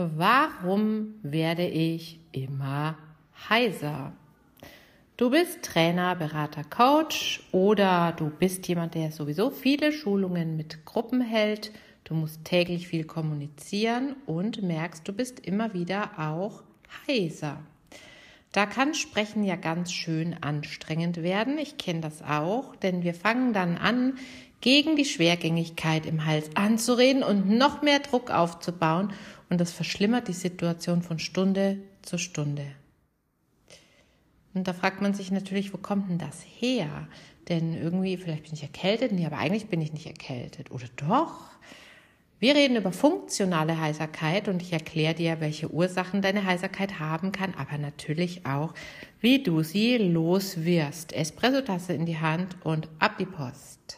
Warum werde ich immer heiser? Du bist Trainer, Berater, Coach oder du bist jemand, der sowieso viele Schulungen mit Gruppen hält. Du musst täglich viel kommunizieren und merkst, du bist immer wieder auch heiser. Da kann Sprechen ja ganz schön anstrengend werden. Ich kenne das auch, denn wir fangen dann an, gegen die Schwergängigkeit im Hals anzureden und noch mehr Druck aufzubauen und das verschlimmert die Situation von Stunde zu Stunde. Und da fragt man sich natürlich, wo kommt denn das her? Denn irgendwie, vielleicht bin ich erkältet, nee, aber eigentlich bin ich nicht erkältet. Oder doch? Wir reden über funktionale Heiserkeit und ich erkläre dir, welche Ursachen deine Heiserkeit haben kann, aber natürlich auch, wie du sie loswirst. Espresso-Tasse in die Hand und ab die Post.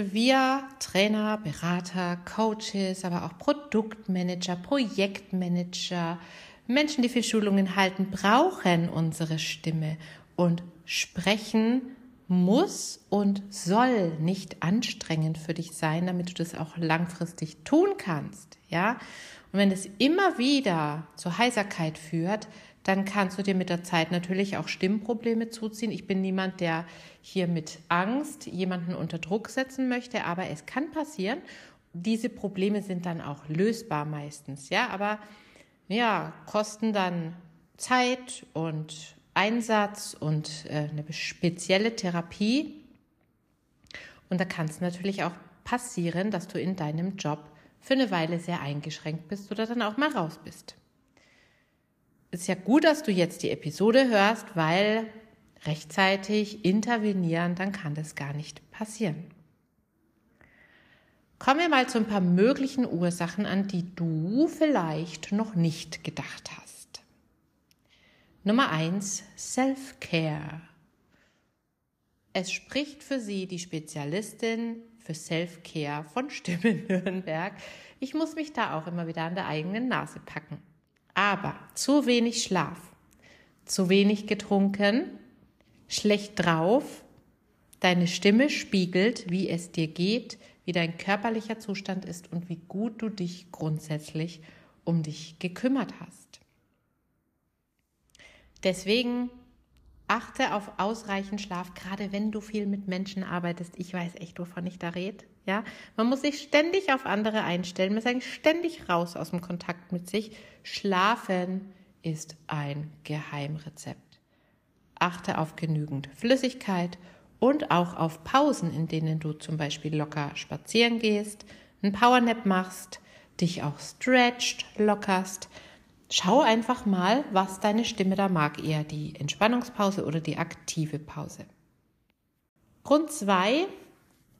Wir Trainer, Berater, Coaches, aber auch Produktmanager, Projektmanager, Menschen, die viel Schulungen halten, brauchen unsere Stimme und sprechen muss und soll nicht anstrengend für dich sein, damit du das auch langfristig tun kannst, ja? Und wenn es immer wieder zur Heiserkeit führt, dann kannst du dir mit der Zeit natürlich auch Stimmprobleme zuziehen. Ich bin niemand, der hier mit Angst jemanden unter Druck setzen möchte, aber es kann passieren. Diese Probleme sind dann auch lösbar meistens, ja, aber ja, kosten dann Zeit und Einsatz und äh, eine spezielle Therapie. Und da kann es natürlich auch passieren, dass du in deinem Job für eine Weile sehr eingeschränkt bist oder dann auch mal raus bist ist ja gut, dass du jetzt die Episode hörst, weil rechtzeitig intervenieren, dann kann das gar nicht passieren. Kommen wir mal zu ein paar möglichen Ursachen, an die du vielleicht noch nicht gedacht hast. Nummer eins: Self-Care. Es spricht für sie die Spezialistin für Self-Care von Stimme Nürnberg. Ich muss mich da auch immer wieder an der eigenen Nase packen. Aber zu wenig Schlaf, zu wenig getrunken, schlecht drauf, deine Stimme spiegelt, wie es dir geht, wie dein körperlicher Zustand ist und wie gut du dich grundsätzlich um dich gekümmert hast. Deswegen achte auf ausreichend Schlaf, gerade wenn du viel mit Menschen arbeitest. Ich weiß echt, wovon ich da rede. Ja, man muss sich ständig auf andere einstellen, man ist eigentlich ständig raus aus dem Kontakt mit sich. Schlafen ist ein Geheimrezept. Achte auf genügend Flüssigkeit und auch auf Pausen, in denen du zum Beispiel locker spazieren gehst, einen Powernap machst, dich auch stretcht, lockerst. Schau einfach mal, was deine Stimme da mag, eher die Entspannungspause oder die aktive Pause. Grund zwei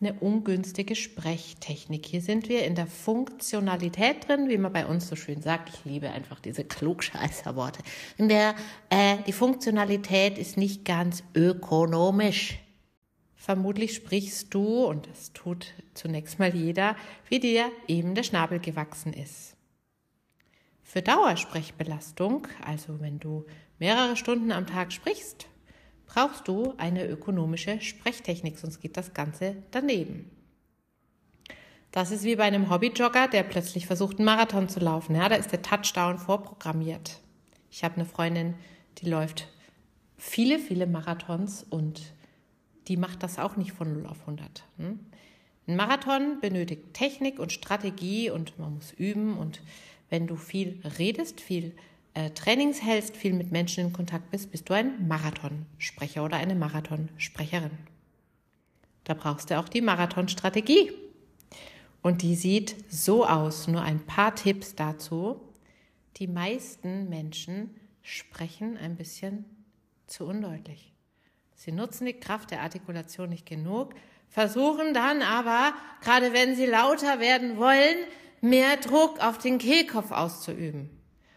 eine ungünstige Sprechtechnik. Hier sind wir in der Funktionalität drin, wie man bei uns so schön sagt. Ich liebe einfach diese Klugscheißer-Worte. In der, äh, die Funktionalität ist nicht ganz ökonomisch. Vermutlich sprichst du, und das tut zunächst mal jeder, wie dir eben der Schnabel gewachsen ist. Für Dauersprechbelastung, also wenn du mehrere Stunden am Tag sprichst, brauchst du eine ökonomische Sprechtechnik, sonst geht das Ganze daneben. Das ist wie bei einem Hobbyjogger, der plötzlich versucht, einen Marathon zu laufen. Ja, da ist der Touchdown vorprogrammiert. Ich habe eine Freundin, die läuft viele, viele Marathons und die macht das auch nicht von 0 auf 100. Hm? Ein Marathon benötigt Technik und Strategie und man muss üben und wenn du viel redest, viel äh, Trainings hältst, viel mit Menschen in Kontakt bist, bist du ein Marathonsprecher oder eine Marathonsprecherin. Da brauchst du auch die Marathonstrategie. Und die sieht so aus. Nur ein paar Tipps dazu. Die meisten Menschen sprechen ein bisschen zu undeutlich. Sie nutzen die Kraft der Artikulation nicht genug, versuchen dann aber, gerade wenn sie lauter werden wollen, mehr Druck auf den Kehlkopf auszuüben.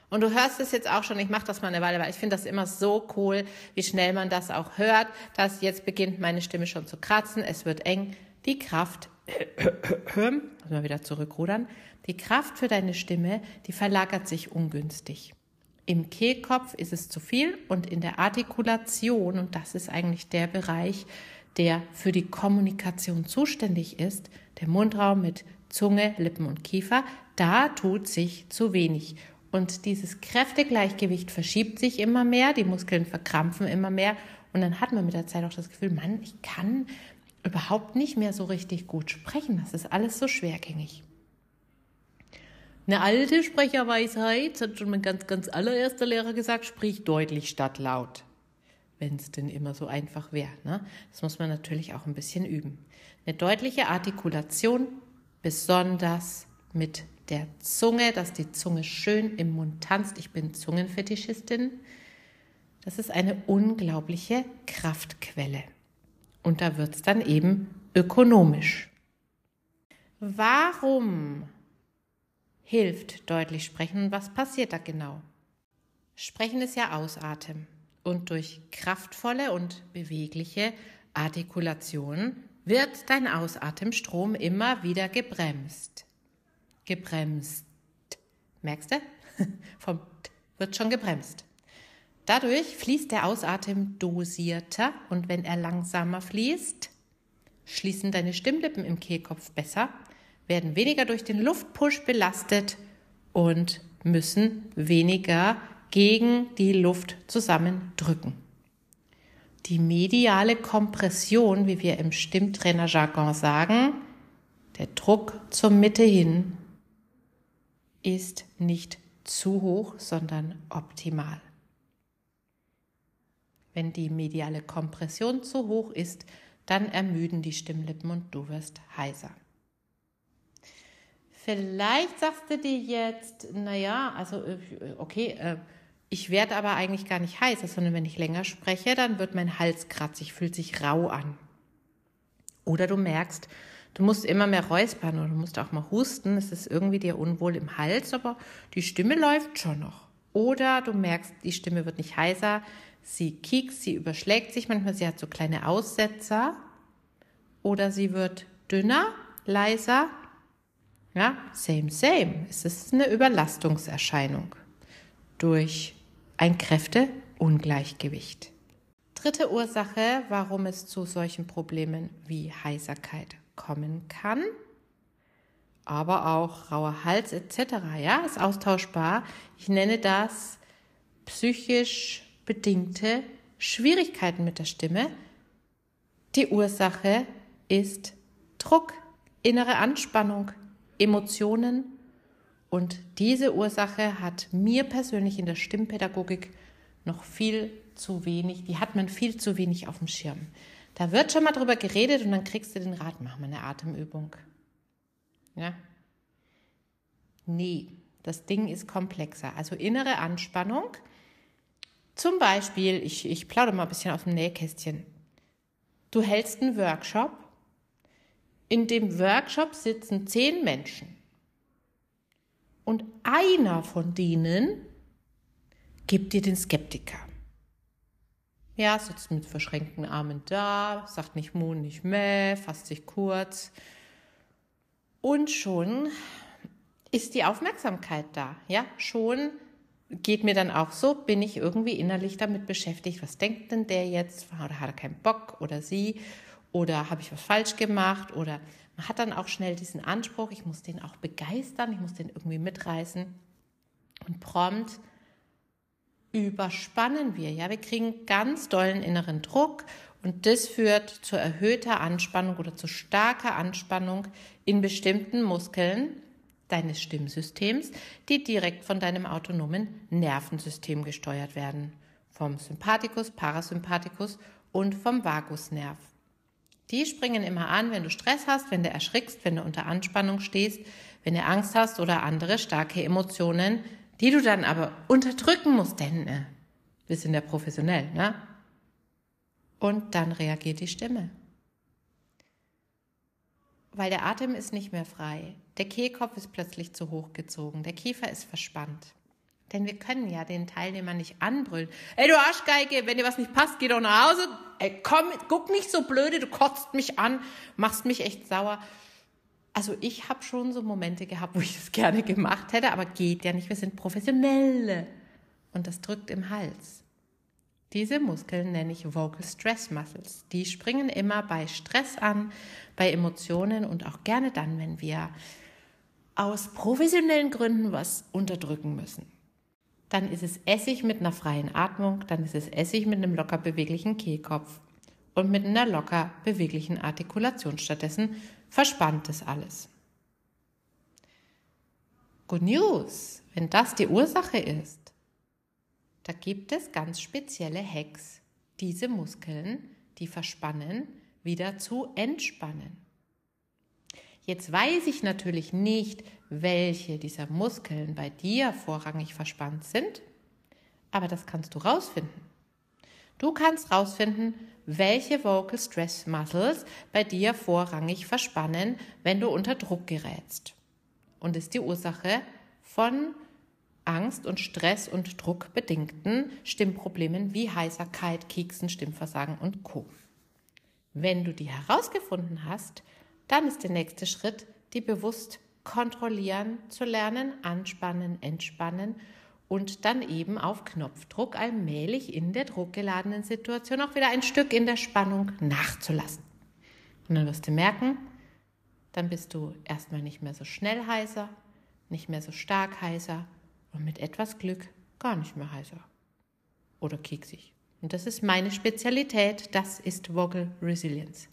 Und du hörst es jetzt auch schon, ich mache das mal eine Weile, weil ich finde das immer so cool, wie schnell man das auch hört, dass jetzt beginnt meine Stimme schon zu kratzen, es wird eng. Die Kraft, muss mal wieder zurückrudern, die Kraft für deine Stimme, die verlagert sich ungünstig. Im Kehlkopf ist es zu viel und in der Artikulation, und das ist eigentlich der Bereich, der für die Kommunikation zuständig ist, der Mundraum mit Zunge, Lippen und Kiefer, da tut sich zu wenig. Und dieses Kräftegleichgewicht verschiebt sich immer mehr, die Muskeln verkrampfen immer mehr und dann hat man mit der Zeit auch das Gefühl, Mann, ich kann überhaupt nicht mehr so richtig gut sprechen. Das ist alles so schwergängig. Eine alte Sprecherweisheit, hat schon mein ganz, ganz allererster Lehrer gesagt, sprich deutlich statt laut. Wenn es denn immer so einfach wäre. Ne? Das muss man natürlich auch ein bisschen üben. Eine deutliche Artikulation, besonders mit der Zunge, dass die Zunge schön im Mund tanzt. Ich bin Zungenfetischistin. Das ist eine unglaubliche Kraftquelle. Und da wird es dann eben ökonomisch. Warum hilft deutlich sprechen was passiert da genau? Sprechen ist ja Ausatmen und durch kraftvolle und bewegliche Artikulation wird dein Ausatemstrom immer wieder gebremst gebremst. Merkst du? Vom T wird schon gebremst. Dadurch fließt der Ausatem dosierter und wenn er langsamer fließt, schließen deine Stimmlippen im Kehlkopf besser, werden weniger durch den Luftpush belastet und müssen weniger gegen die Luft zusammendrücken. Die mediale Kompression, wie wir im Stimmtrainer-Jargon sagen, der Druck zur Mitte hin, ist nicht zu hoch, sondern optimal. Wenn die mediale Kompression zu hoch ist, dann ermüden die Stimmlippen und du wirst heiser. Vielleicht sagst du dir jetzt, naja, also äh, okay, äh, ich werde aber eigentlich gar nicht heißer, sondern wenn ich länger spreche, dann wird mein Hals kratzig, fühlt sich rau an. Oder du merkst, Du musst immer mehr räuspern oder du musst auch mal husten. Es ist irgendwie dir unwohl im Hals, aber die Stimme läuft schon noch. Oder du merkst, die Stimme wird nicht heißer, sie kiekst, sie überschlägt sich manchmal, sie hat so kleine Aussetzer. Oder sie wird dünner, leiser. Ja, same, same. Es ist eine Überlastungserscheinung durch ein Kräfteungleichgewicht. Dritte Ursache, warum es zu solchen Problemen wie Heiserkeit kommen kann. Aber auch rauer Hals etc. Ja, ist austauschbar. Ich nenne das psychisch bedingte Schwierigkeiten mit der Stimme. Die Ursache ist Druck, innere Anspannung, Emotionen. Und diese Ursache hat mir persönlich in der Stimmpädagogik noch viel zu wenig, die hat man viel zu wenig auf dem Schirm. Da wird schon mal drüber geredet und dann kriegst du den Rat, mach mal eine Atemübung. Ja? Nee, das Ding ist komplexer. Also innere Anspannung. Zum Beispiel, ich, ich plaudere mal ein bisschen aus dem Nähkästchen. Du hältst einen Workshop. In dem Workshop sitzen zehn Menschen. Und einer von denen gibt dir den Skeptiker. Ja, sitzt mit verschränkten Armen da, sagt nicht Mu, nicht Mäh, fasst sich kurz. Und schon ist die Aufmerksamkeit da. Ja, schon geht mir dann auch so, bin ich irgendwie innerlich damit beschäftigt, was denkt denn der jetzt? Oder hat er keinen Bock oder sie? Oder habe ich was falsch gemacht? Oder man hat dann auch schnell diesen Anspruch, ich muss den auch begeistern, ich muss den irgendwie mitreißen. Und prompt überspannen wir. Ja, wir kriegen ganz dollen inneren Druck und das führt zu erhöhter Anspannung oder zu starker Anspannung in bestimmten Muskeln deines Stimmsystems, die direkt von deinem autonomen Nervensystem gesteuert werden. Vom Sympathikus, Parasympathikus und vom Vagusnerv. Die springen immer an, wenn du Stress hast, wenn du erschrickst, wenn du unter Anspannung stehst, wenn du Angst hast oder andere starke Emotionen die du dann aber unterdrücken musst, denn äh, Wir sind ja professionell, ne? Und dann reagiert die Stimme. Weil der Atem ist nicht mehr frei. Der Kehlkopf ist plötzlich zu hoch gezogen. Der Kiefer ist verspannt. Denn wir können ja den Teilnehmer nicht anbrüllen. Ey, du Arschgeige, wenn dir was nicht passt, geh doch nach Hause. Ey, komm, guck nicht so blöde, du kotzt mich an, machst mich echt sauer. Also ich habe schon so Momente gehabt, wo ich das gerne gemacht hätte, aber geht ja nicht. Wir sind Professionelle. Und das drückt im Hals. Diese Muskeln nenne ich Vocal Stress Muscles. Die springen immer bei Stress an, bei Emotionen und auch gerne dann, wenn wir aus professionellen Gründen was unterdrücken müssen. Dann ist es Essig mit einer freien Atmung, dann ist es Essig mit einem locker beweglichen Kehlkopf und mit einer locker beweglichen Artikulation. Stattdessen verspannt es alles. Good News, wenn das die Ursache ist, da gibt es ganz spezielle Hacks, diese Muskeln, die verspannen, wieder zu entspannen. Jetzt weiß ich natürlich nicht, welche dieser Muskeln bei dir vorrangig verspannt sind, aber das kannst du rausfinden. Du kannst rausfinden, welche Vocal Stress Muscles bei dir vorrangig verspannen, wenn du unter Druck gerätst. Und ist die Ursache von Angst und Stress und Druck bedingten Stimmproblemen wie Heiserkeit, Kieksen, Stimmversagen und Co. Wenn du die herausgefunden hast, dann ist der nächste Schritt, die bewusst kontrollieren zu lernen, anspannen, entspannen und dann eben auf Knopfdruck allmählich in der druckgeladenen Situation auch wieder ein Stück in der Spannung nachzulassen. Und dann wirst du merken, dann bist du erstmal nicht mehr so schnell heiser, nicht mehr so stark heiser und mit etwas Glück gar nicht mehr heißer oder keksig. Und das ist meine Spezialität, das ist Vocal Resilience.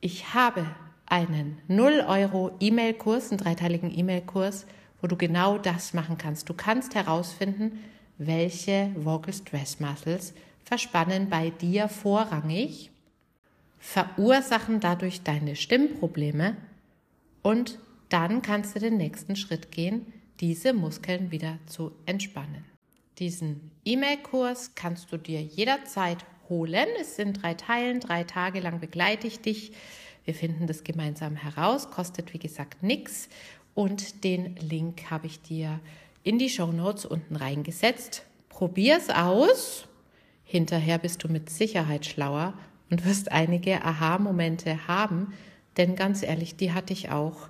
Ich habe einen 0 Euro E-Mail-Kurs, einen dreiteiligen E-Mail-Kurs, wo du genau das machen kannst. Du kannst herausfinden, welche Vocal Stress Muscles verspannen bei dir vorrangig, verursachen dadurch deine Stimmprobleme und dann kannst du den nächsten Schritt gehen, diese Muskeln wieder zu entspannen. Diesen E-Mail-Kurs kannst du dir jederzeit holen. Es sind drei Teilen, drei Tage lang begleite ich dich. Wir finden das gemeinsam heraus, kostet wie gesagt nichts und den Link habe ich dir in die Show Notes unten reingesetzt. Probier's aus. Hinterher bist du mit Sicherheit schlauer und wirst einige Aha-Momente haben, denn ganz ehrlich, die hatte ich auch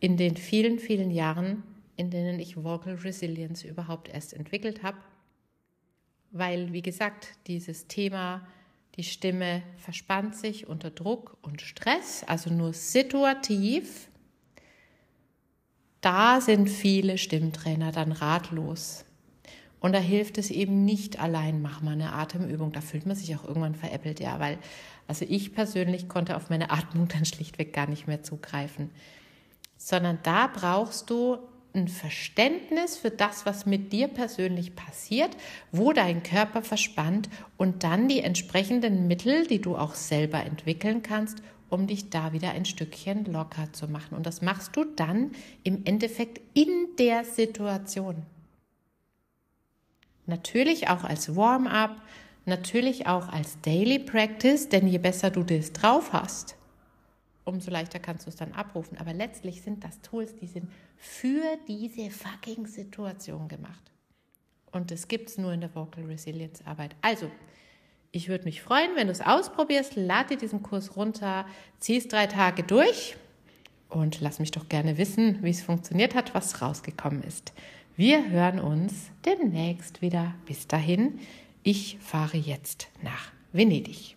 in den vielen, vielen Jahren, in denen ich Vocal Resilience überhaupt erst entwickelt habe. Weil, wie gesagt, dieses Thema, die Stimme verspannt sich unter Druck und Stress, also nur situativ. Da sind viele Stimmtrainer dann ratlos. Und da hilft es eben nicht allein, mach mal eine Atemübung. Da fühlt man sich auch irgendwann veräppelt, ja, weil, also ich persönlich konnte auf meine Atmung dann schlichtweg gar nicht mehr zugreifen. Sondern da brauchst du ein Verständnis für das, was mit dir persönlich passiert, wo dein Körper verspannt und dann die entsprechenden Mittel, die du auch selber entwickeln kannst, um dich da wieder ein Stückchen locker zu machen. Und das machst du dann im Endeffekt in der Situation. Natürlich auch als Warm-up, natürlich auch als Daily Practice, denn je besser du das drauf hast, umso leichter kannst du es dann abrufen. Aber letztlich sind das Tools, die sind für diese fucking Situation gemacht. Und das gibt es nur in der Vocal Resilience Arbeit. Also, ich würde mich freuen, wenn du es ausprobierst. Lade dir diesen Kurs runter, zieh es drei Tage durch und lass mich doch gerne wissen, wie es funktioniert hat, was rausgekommen ist. Wir hören uns demnächst wieder. Bis dahin, ich fahre jetzt nach Venedig.